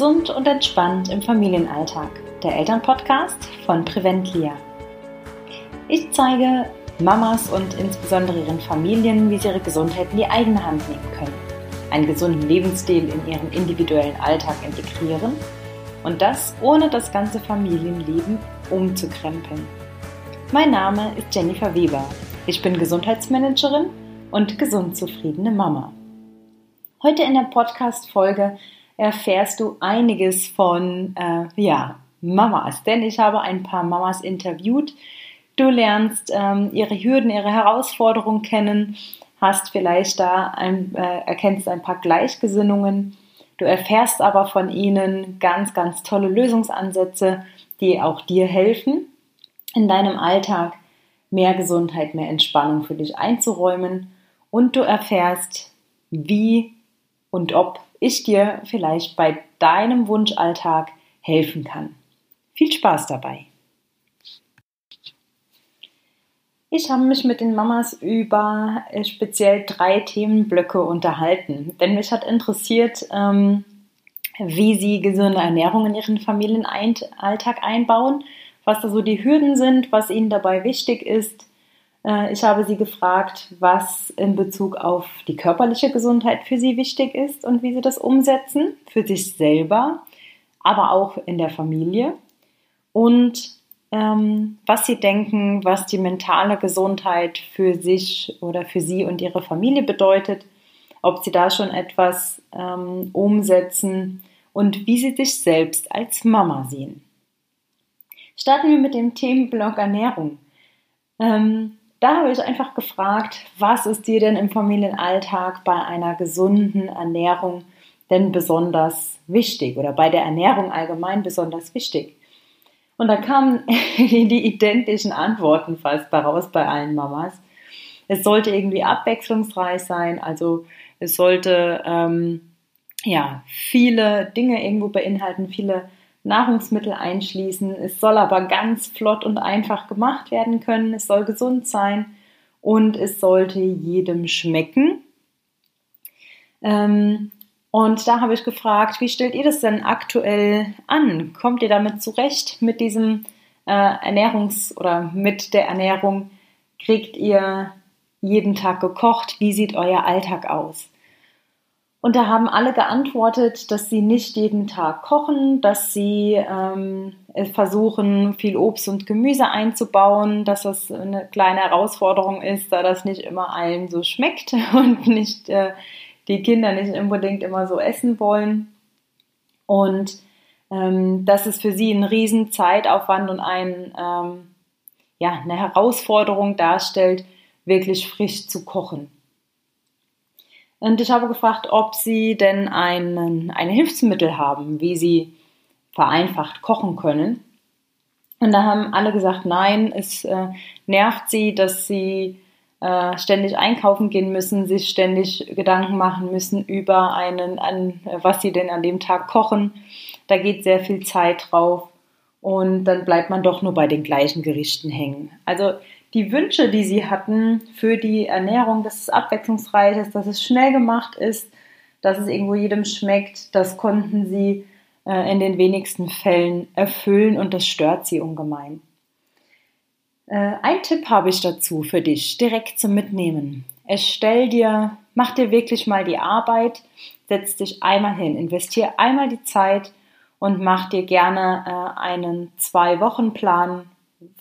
Gesund und entspannt im Familienalltag. Der Elternpodcast von Preventlia. Ich zeige Mamas und insbesondere ihren Familien, wie sie ihre Gesundheit in die eigene Hand nehmen können, einen gesunden Lebensstil in ihren individuellen Alltag integrieren und das ohne das ganze Familienleben umzukrempeln. Mein Name ist Jennifer Weber. Ich bin Gesundheitsmanagerin und gesund zufriedene Mama. Heute in der Podcast-Folge erfährst du einiges von, äh, ja, Mamas, denn ich habe ein paar Mamas interviewt. Du lernst ähm, ihre Hürden, ihre Herausforderungen kennen, hast vielleicht da ein, äh, erkennst ein paar Gleichgesinnungen. Du erfährst aber von ihnen ganz, ganz tolle Lösungsansätze, die auch dir helfen, in deinem Alltag mehr Gesundheit, mehr Entspannung für dich einzuräumen. Und du erfährst, wie und ob ich dir vielleicht bei deinem Wunschalltag helfen kann. Viel Spaß dabei! Ich habe mich mit den Mamas über äh, speziell drei Themenblöcke unterhalten, denn mich hat interessiert, ähm, wie sie gesunde Ernährung in ihren Familienalltag einbauen, was da so die Hürden sind, was ihnen dabei wichtig ist, ich habe sie gefragt, was in Bezug auf die körperliche Gesundheit für sie wichtig ist und wie sie das umsetzen, für sich selber, aber auch in der Familie. Und ähm, was sie denken, was die mentale Gesundheit für sich oder für sie und ihre Familie bedeutet, ob sie da schon etwas ähm, umsetzen und wie sie sich selbst als Mama sehen. Starten wir mit dem Themenblock Ernährung. Ähm, da habe ich einfach gefragt, was ist dir denn im Familienalltag bei einer gesunden Ernährung denn besonders wichtig oder bei der Ernährung allgemein besonders wichtig? Und da kamen die identischen Antworten fast daraus bei allen Mamas. Es sollte irgendwie abwechslungsreich sein, also es sollte ähm, ja viele Dinge irgendwo beinhalten, viele Nahrungsmittel einschließen. Es soll aber ganz flott und einfach gemacht werden können. Es soll gesund sein und es sollte jedem schmecken. Ähm, und da habe ich gefragt, wie stellt ihr das denn aktuell an? Kommt ihr damit zurecht mit diesem äh, Ernährungs- oder mit der Ernährung? Kriegt ihr jeden Tag gekocht? Wie sieht euer Alltag aus? Und da haben alle geantwortet, dass sie nicht jeden Tag kochen, dass sie ähm, versuchen, viel Obst und Gemüse einzubauen, dass das eine kleine Herausforderung ist, da das nicht immer allen so schmeckt und nicht äh, die Kinder nicht unbedingt immer so essen wollen. Und ähm, dass es für sie einen riesen Zeitaufwand und ein, ähm, ja, eine Herausforderung darstellt, wirklich frisch zu kochen. Und ich habe gefragt, ob sie denn einen, ein Hilfsmittel haben, wie sie vereinfacht kochen können. Und da haben alle gesagt, nein, es äh, nervt sie, dass sie äh, ständig einkaufen gehen müssen, sich ständig Gedanken machen müssen über einen, an, was sie denn an dem Tag kochen. Da geht sehr viel Zeit drauf und dann bleibt man doch nur bei den gleichen Gerichten hängen. Also die Wünsche, die sie hatten für die Ernährung, dass es abwechslungsreich ist, dass es schnell gemacht ist, dass es irgendwo jedem schmeckt, das konnten sie äh, in den wenigsten Fällen erfüllen und das stört sie ungemein. Äh, ein Tipp habe ich dazu für dich, direkt zum Mitnehmen. Erstell dir, mach dir wirklich mal die Arbeit, setz dich einmal hin, investier einmal die Zeit und mach dir gerne äh, einen Zwei-Wochen-Plan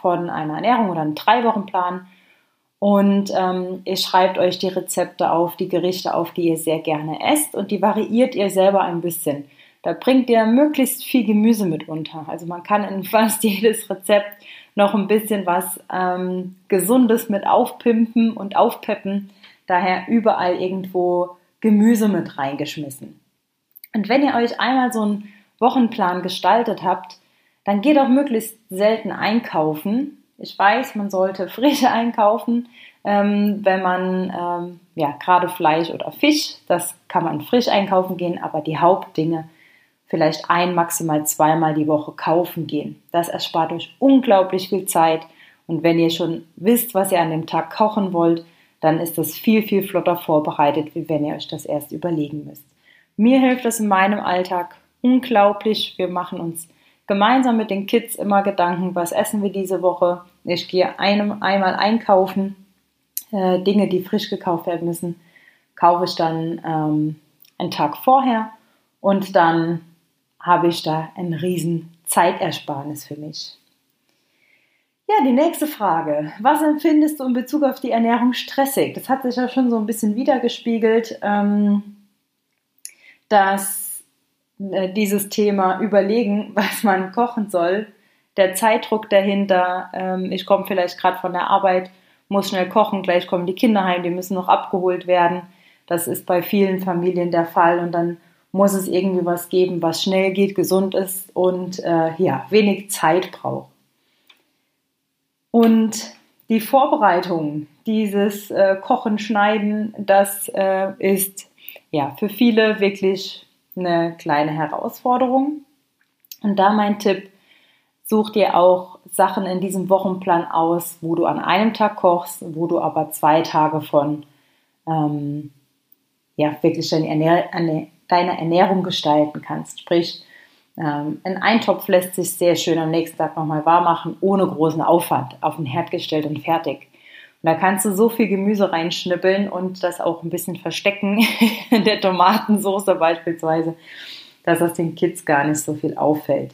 von einer Ernährung oder einen Drei-Wochen-Plan. Und ähm, ihr schreibt euch die Rezepte auf, die Gerichte auf, die ihr sehr gerne esst und die variiert ihr selber ein bisschen. Da bringt ihr möglichst viel Gemüse mit unter. Also man kann in fast jedes Rezept noch ein bisschen was ähm, Gesundes mit aufpimpen und aufpeppen. Daher überall irgendwo Gemüse mit reingeschmissen. Und wenn ihr euch einmal so einen Wochenplan gestaltet habt, dann geht auch möglichst selten einkaufen. Ich weiß, man sollte frisch einkaufen, ähm, wenn man ähm, ja gerade Fleisch oder Fisch, das kann man frisch einkaufen gehen, aber die Hauptdinge vielleicht ein, maximal zweimal die Woche kaufen gehen. Das erspart euch unglaublich viel Zeit. Und wenn ihr schon wisst, was ihr an dem Tag kochen wollt, dann ist das viel, viel flotter vorbereitet, wie wenn ihr euch das erst überlegen müsst. Mir hilft das in meinem Alltag unglaublich. Wir machen uns gemeinsam mit den Kids immer Gedanken, was essen wir diese Woche. Ich gehe einem, einmal einkaufen, äh, Dinge, die frisch gekauft werden müssen, kaufe ich dann ähm, einen Tag vorher und dann habe ich da ein riesen Zeitersparnis für mich. Ja, die nächste Frage. Was empfindest du in Bezug auf die Ernährung stressig? Das hat sich ja schon so ein bisschen wiedergespiegelt, ähm, dass dieses Thema überlegen, was man kochen soll, der Zeitdruck dahinter, ähm, ich komme vielleicht gerade von der Arbeit, muss schnell kochen, gleich kommen die Kinder heim, die müssen noch abgeholt werden. Das ist bei vielen Familien der Fall und dann muss es irgendwie was geben, was schnell geht, gesund ist und äh, ja, wenig Zeit braucht. Und die Vorbereitung dieses äh, Kochen, Schneiden, das äh, ist ja für viele wirklich eine kleine Herausforderung. Und da mein Tipp, such dir auch Sachen in diesem Wochenplan aus, wo du an einem Tag kochst, wo du aber zwei Tage von ähm, ja, wirklich deine, Ernähr deine Ernährung gestalten kannst. Sprich, ähm, ein Eintopf lässt sich sehr schön am nächsten Tag nochmal warm machen, ohne großen Aufwand, auf den Herd gestellt und fertig. Da kannst du so viel Gemüse reinschnippeln und das auch ein bisschen verstecken in der Tomatensoße beispielsweise, dass das den Kids gar nicht so viel auffällt.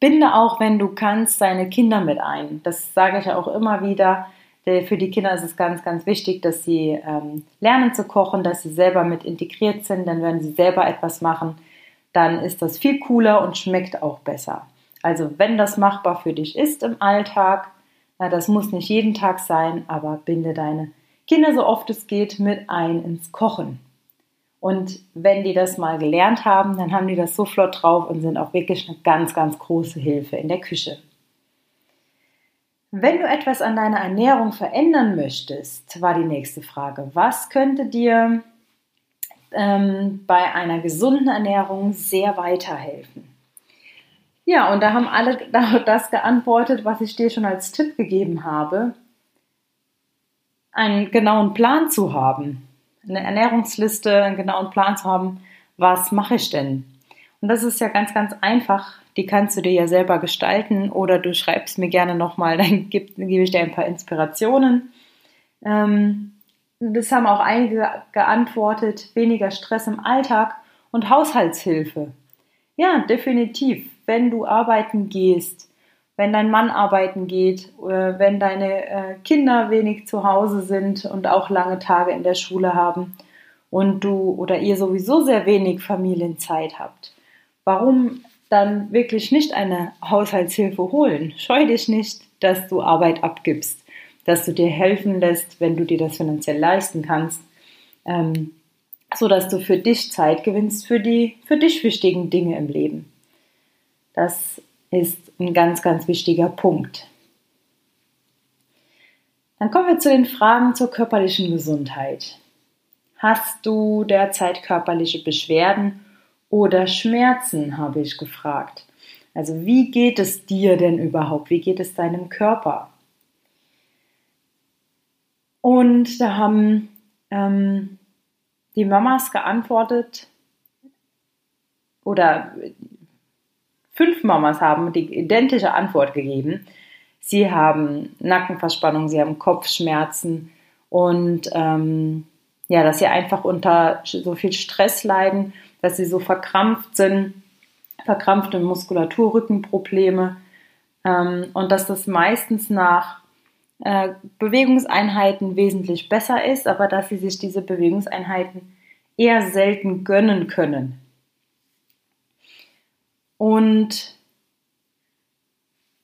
Binde auch, wenn du kannst, deine Kinder mit ein. Das sage ich ja auch immer wieder. Für die Kinder ist es ganz, ganz wichtig, dass sie ähm, lernen zu kochen, dass sie selber mit integriert sind. Denn wenn sie selber etwas machen, dann ist das viel cooler und schmeckt auch besser. Also wenn das machbar für dich ist im Alltag, na, das muss nicht jeden Tag sein, aber binde deine Kinder so oft es geht mit ein ins Kochen. Und wenn die das mal gelernt haben, dann haben die das so flott drauf und sind auch wirklich eine ganz, ganz große Hilfe in der Küche. Wenn du etwas an deiner Ernährung verändern möchtest, war die nächste Frage. Was könnte dir ähm, bei einer gesunden Ernährung sehr weiterhelfen. Ja, und da haben alle das geantwortet, was ich dir schon als Tipp gegeben habe, einen genauen Plan zu haben, eine Ernährungsliste, einen genauen Plan zu haben, was mache ich denn? Und das ist ja ganz, ganz einfach. Die kannst du dir ja selber gestalten oder du schreibst mir gerne nochmal, dann gebe geb ich dir ein paar Inspirationen. Ähm, das haben auch einige geantwortet, weniger Stress im Alltag und Haushaltshilfe. Ja, definitiv. Wenn du arbeiten gehst, wenn dein Mann arbeiten geht, äh, wenn deine äh, Kinder wenig zu Hause sind und auch lange Tage in der Schule haben und du oder ihr sowieso sehr wenig Familienzeit habt, warum dann wirklich nicht eine Haushaltshilfe holen? Scheu dich nicht, dass du Arbeit abgibst dass du dir helfen lässt, wenn du dir das finanziell leisten kannst, ähm, so dass du für dich Zeit gewinnst für die für dich wichtigen Dinge im Leben. Das ist ein ganz, ganz wichtiger Punkt. Dann kommen wir zu den Fragen zur körperlichen Gesundheit. Hast du derzeit körperliche Beschwerden oder Schmerzen, habe ich gefragt. Also wie geht es dir denn überhaupt? Wie geht es deinem Körper? Und da haben ähm, die Mamas geantwortet, oder fünf Mamas haben die identische Antwort gegeben. Sie haben Nackenverspannung, sie haben Kopfschmerzen und ähm, ja, dass sie einfach unter so viel Stress leiden, dass sie so verkrampft sind, verkrampfte Muskulatur, Rückenprobleme ähm, und dass das meistens nach äh, Bewegungseinheiten wesentlich besser ist, aber dass sie sich diese Bewegungseinheiten eher selten gönnen können. Und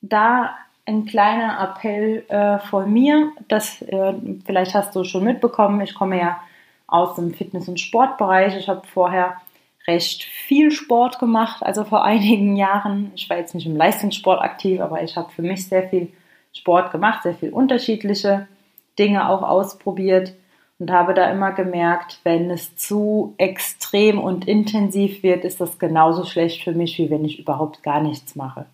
da ein kleiner Appell äh, von mir, das äh, vielleicht hast du schon mitbekommen, ich komme ja aus dem Fitness- und Sportbereich. Ich habe vorher recht viel Sport gemacht, also vor einigen Jahren. Ich war jetzt nicht im Leistungssport aktiv, aber ich habe für mich sehr viel Sport gemacht, sehr viel unterschiedliche Dinge auch ausprobiert und habe da immer gemerkt, wenn es zu extrem und intensiv wird, ist das genauso schlecht für mich, wie wenn ich überhaupt gar nichts mache.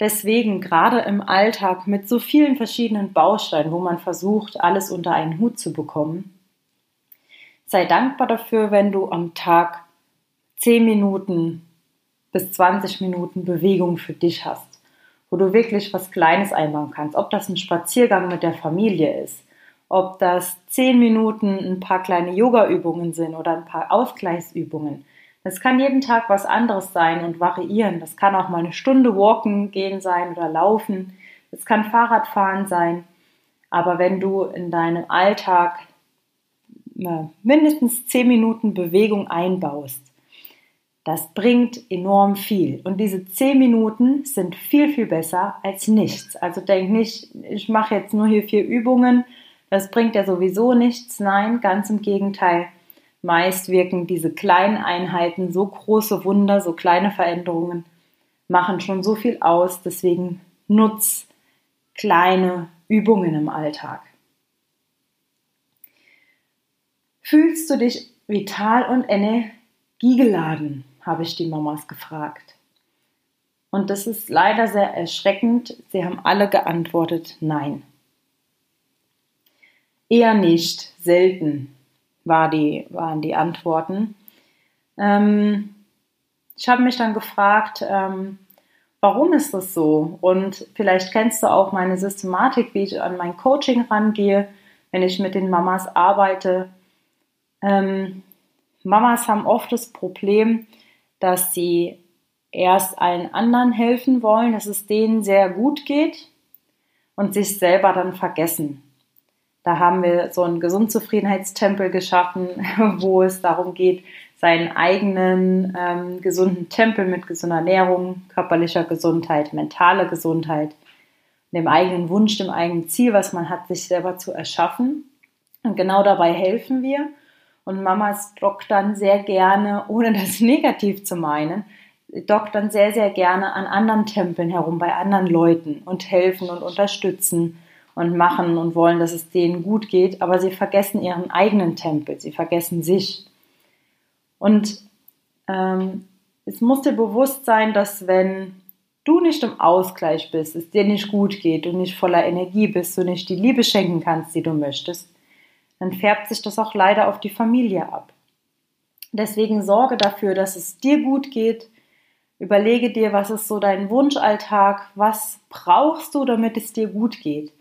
Deswegen gerade im Alltag mit so vielen verschiedenen Bausteinen, wo man versucht, alles unter einen Hut zu bekommen, sei dankbar dafür, wenn du am Tag 10 Minuten bis 20 Minuten Bewegung für dich hast, wo du wirklich was Kleines einbauen kannst, ob das ein Spaziergang mit der Familie ist, ob das 10 Minuten ein paar kleine Yoga-Übungen sind oder ein paar Ausgleichsübungen. Es kann jeden Tag was anderes sein und variieren. Das kann auch mal eine Stunde walken gehen sein oder laufen. Es kann Fahrradfahren sein. Aber wenn du in deinem Alltag mindestens 10 Minuten Bewegung einbaust, das bringt enorm viel. Und diese 10 Minuten sind viel, viel besser als nichts. Also denk nicht, ich mache jetzt nur hier vier Übungen, das bringt ja sowieso nichts. Nein, ganz im Gegenteil. Meist wirken diese kleinen Einheiten so große Wunder, so kleine Veränderungen, machen schon so viel aus. Deswegen nutz kleine Übungen im Alltag. Fühlst du dich vital und energiegeladen? habe ich die Mamas gefragt. Und das ist leider sehr erschreckend. Sie haben alle geantwortet Nein. Eher nicht, selten war die, waren die Antworten. Ähm, ich habe mich dann gefragt, ähm, warum ist das so? Und vielleicht kennst du auch meine Systematik, wie ich an mein Coaching rangehe, wenn ich mit den Mamas arbeite. Ähm, Mamas haben oft das Problem, dass sie erst allen anderen helfen wollen, dass es denen sehr gut geht und sich selber dann vergessen. Da haben wir so einen Gesundzufriedenheitstempel geschaffen, wo es darum geht, seinen eigenen ähm, gesunden Tempel mit gesunder Ernährung, körperlicher Gesundheit, mentaler Gesundheit, dem eigenen Wunsch, dem eigenen Ziel, was man hat, sich selber zu erschaffen. Und genau dabei helfen wir. Und Mamas doktern sehr gerne, ohne das negativ zu meinen, doktern sehr, sehr gerne an anderen Tempeln herum, bei anderen Leuten und helfen und unterstützen und machen und wollen, dass es denen gut geht, aber sie vergessen ihren eigenen Tempel, sie vergessen sich. Und ähm, es muss dir bewusst sein, dass wenn du nicht im Ausgleich bist, es dir nicht gut geht, du nicht voller Energie bist, du nicht die Liebe schenken kannst, die du möchtest, dann färbt sich das auch leider auf die Familie ab. Deswegen sorge dafür, dass es dir gut geht. Überlege dir, was ist so dein Wunschalltag, was brauchst du, damit es dir gut geht.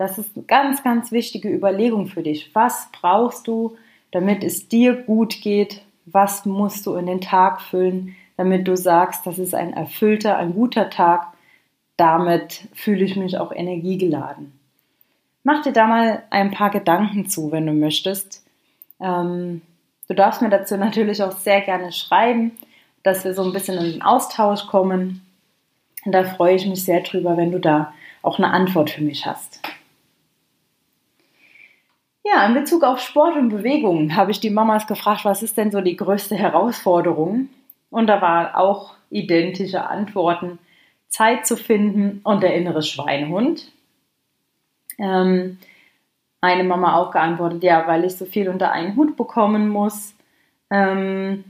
Das ist eine ganz, ganz wichtige Überlegung für dich. Was brauchst du, damit es dir gut geht? Was musst du in den Tag füllen, damit du sagst, das ist ein erfüllter, ein guter Tag. Damit fühle ich mich auch energiegeladen. Mach dir da mal ein paar Gedanken zu, wenn du möchtest. Ähm, du darfst mir dazu natürlich auch sehr gerne schreiben, dass wir so ein bisschen in den Austausch kommen. Und da freue ich mich sehr drüber, wenn du da auch eine Antwort für mich hast. Ja, in Bezug auf Sport und Bewegung habe ich die Mamas gefragt, was ist denn so die größte Herausforderung? Und da waren auch identische Antworten. Zeit zu finden und der innere Schweinehund ähm, eine Mama auch geantwortet, ja, weil ich so viel unter einen Hut bekommen muss. Ähm,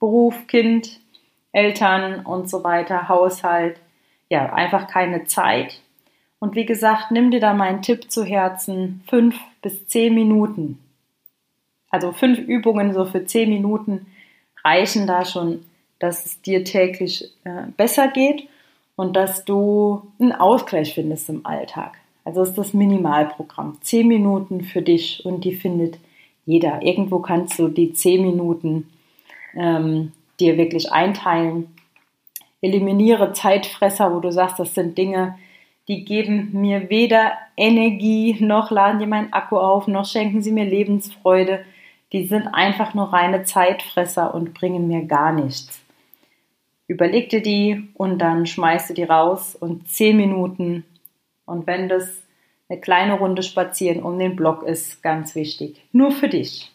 Beruf, Kind, Eltern und so weiter, Haushalt. Ja, einfach keine Zeit. Und wie gesagt, nimm dir da meinen Tipp zu Herzen, fünf bis zehn Minuten. Also fünf Übungen so für zehn Minuten reichen da schon, dass es dir täglich äh, besser geht und dass du einen Ausgleich findest im Alltag. Also ist das Minimalprogramm. Zehn Minuten für dich und die findet jeder. Irgendwo kannst du die zehn Minuten ähm, dir wirklich einteilen. Eliminiere Zeitfresser, wo du sagst, das sind Dinge, die geben mir weder Energie, noch laden die meinen Akku auf, noch schenken sie mir Lebensfreude. Die sind einfach nur reine Zeitfresser und bringen mir gar nichts. Überleg dir die und dann schmeißt du die raus und zehn Minuten und wenn das eine kleine Runde spazieren um den Block ist, ganz wichtig. Nur für dich.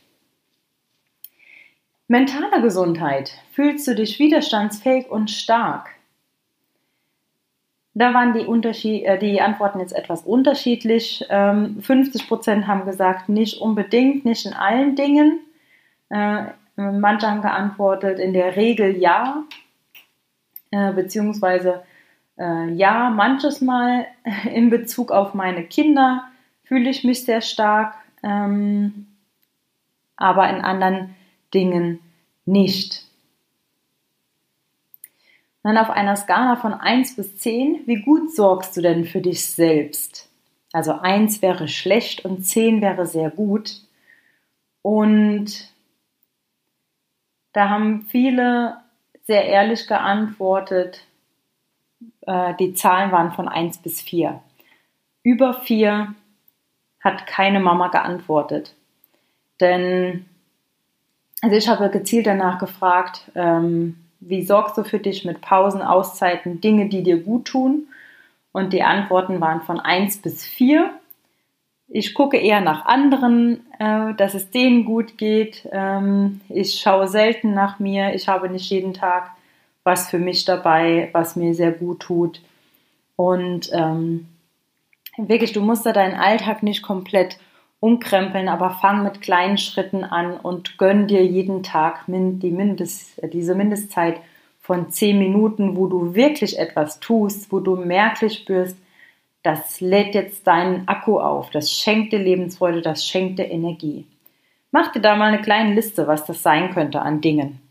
Mentale Gesundheit. Fühlst du dich widerstandsfähig und stark? Da waren die, Unterschied, äh, die Antworten jetzt etwas unterschiedlich. Ähm, 50 Prozent haben gesagt, nicht unbedingt, nicht in allen Dingen. Äh, manche haben geantwortet, in der Regel ja, äh, beziehungsweise äh, ja, manches Mal in Bezug auf meine Kinder fühle ich mich sehr stark, ähm, aber in anderen Dingen nicht. Dann auf einer Skala von 1 bis 10, wie gut sorgst du denn für dich selbst? Also 1 wäre schlecht und 10 wäre sehr gut. Und da haben viele sehr ehrlich geantwortet. Äh, die Zahlen waren von 1 bis 4. Über 4 hat keine Mama geantwortet. Denn, also ich habe gezielt danach gefragt, ähm, wie sorgst du für dich mit Pausen, Auszeiten, Dinge, die dir gut tun? Und die Antworten waren von 1 bis 4. Ich gucke eher nach anderen, äh, dass es denen gut geht. Ähm, ich schaue selten nach mir. Ich habe nicht jeden Tag was für mich dabei, was mir sehr gut tut. Und ähm, wirklich, du musst da deinen Alltag nicht komplett umkrempeln, aber fang mit kleinen Schritten an und gönn dir jeden Tag die Mindest, diese Mindestzeit von zehn Minuten, wo du wirklich etwas tust, wo du merklich spürst, das lädt jetzt deinen Akku auf, das schenkt dir Lebensfreude, das schenkt dir Energie. Mach dir da mal eine kleine Liste, was das sein könnte an Dingen.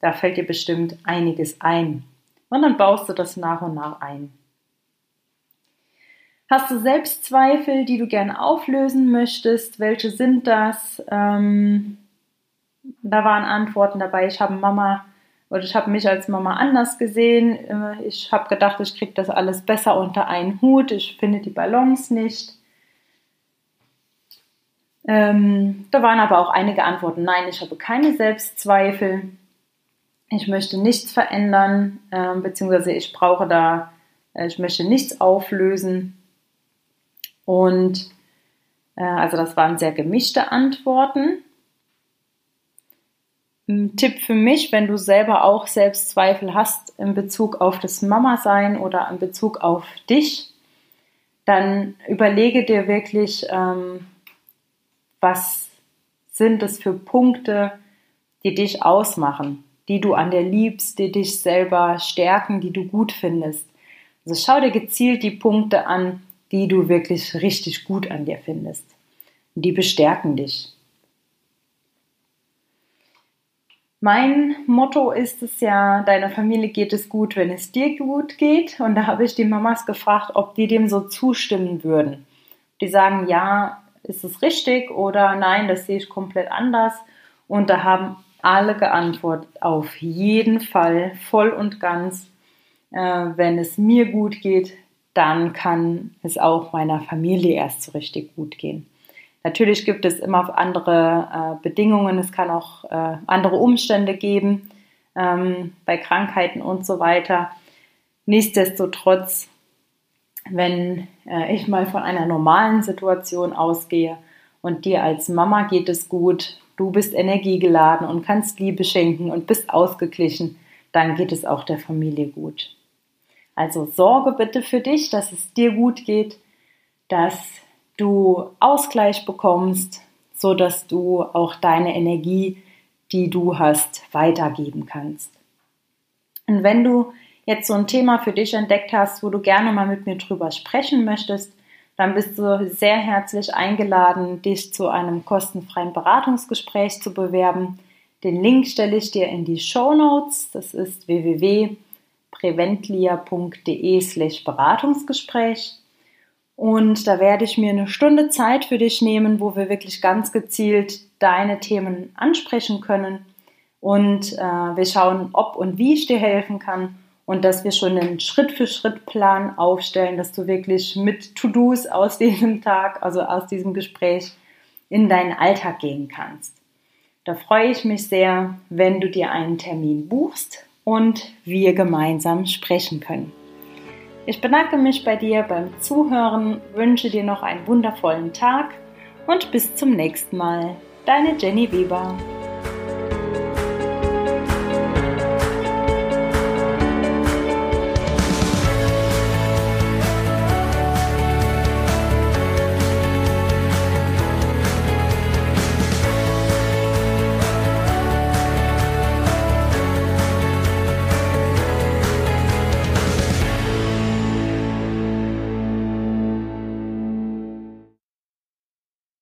Da fällt dir bestimmt einiges ein. Und dann baust du das nach und nach ein. Hast du Selbstzweifel, die du gerne auflösen möchtest? Welche sind das? Ähm, da waren Antworten dabei. Ich habe Mama oder ich habe mich als Mama anders gesehen. Ich habe gedacht, ich kriege das alles besser unter einen Hut. Ich finde die Balance nicht. Ähm, da waren aber auch einige Antworten. Nein, ich habe keine Selbstzweifel. Ich möchte nichts verändern, äh, beziehungsweise ich brauche da, äh, ich möchte nichts auflösen. Und äh, also das waren sehr gemischte Antworten. Ein Tipp für mich, wenn du selber auch Selbstzweifel hast in Bezug auf das Mama-Sein oder in Bezug auf dich, dann überlege dir wirklich, ähm, was sind es für Punkte, die dich ausmachen, die du an dir liebst, die dich selber stärken, die du gut findest. Also schau dir gezielt die Punkte an, die du wirklich richtig gut an dir findest. Die bestärken dich. Mein Motto ist es ja, deiner Familie geht es gut, wenn es dir gut geht. Und da habe ich die Mamas gefragt, ob die dem so zustimmen würden. Die sagen, ja, ist es richtig oder nein, das sehe ich komplett anders. Und da haben alle geantwortet, auf jeden Fall, voll und ganz. Äh, wenn es mir gut geht, dann kann es auch meiner Familie erst so richtig gut gehen. Natürlich gibt es immer andere äh, Bedingungen, es kann auch äh, andere Umstände geben ähm, bei Krankheiten und so weiter. Nichtsdestotrotz, wenn äh, ich mal von einer normalen Situation ausgehe und dir als Mama geht es gut, du bist energiegeladen und kannst Liebe schenken und bist ausgeglichen, dann geht es auch der Familie gut. Also sorge bitte für dich, dass es dir gut geht, dass du Ausgleich bekommst, so dass du auch deine Energie, die du hast, weitergeben kannst. Und wenn du jetzt so ein Thema für dich entdeckt hast, wo du gerne mal mit mir drüber sprechen möchtest, dann bist du sehr herzlich eingeladen, dich zu einem kostenfreien Beratungsgespräch zu bewerben. Den Link stelle ich dir in die Show Notes. Das ist www preventlia.de slash Beratungsgespräch. Und da werde ich mir eine Stunde Zeit für dich nehmen, wo wir wirklich ganz gezielt deine Themen ansprechen können. Und äh, wir schauen, ob und wie ich dir helfen kann und dass wir schon einen Schritt-für-Schritt-Plan aufstellen, dass du wirklich mit To-Dos aus diesem Tag, also aus diesem Gespräch, in deinen Alltag gehen kannst. Da freue ich mich sehr, wenn du dir einen Termin buchst und wir gemeinsam sprechen können. Ich bedanke mich bei dir beim Zuhören, wünsche dir noch einen wundervollen Tag und bis zum nächsten Mal. Deine Jenny Weber.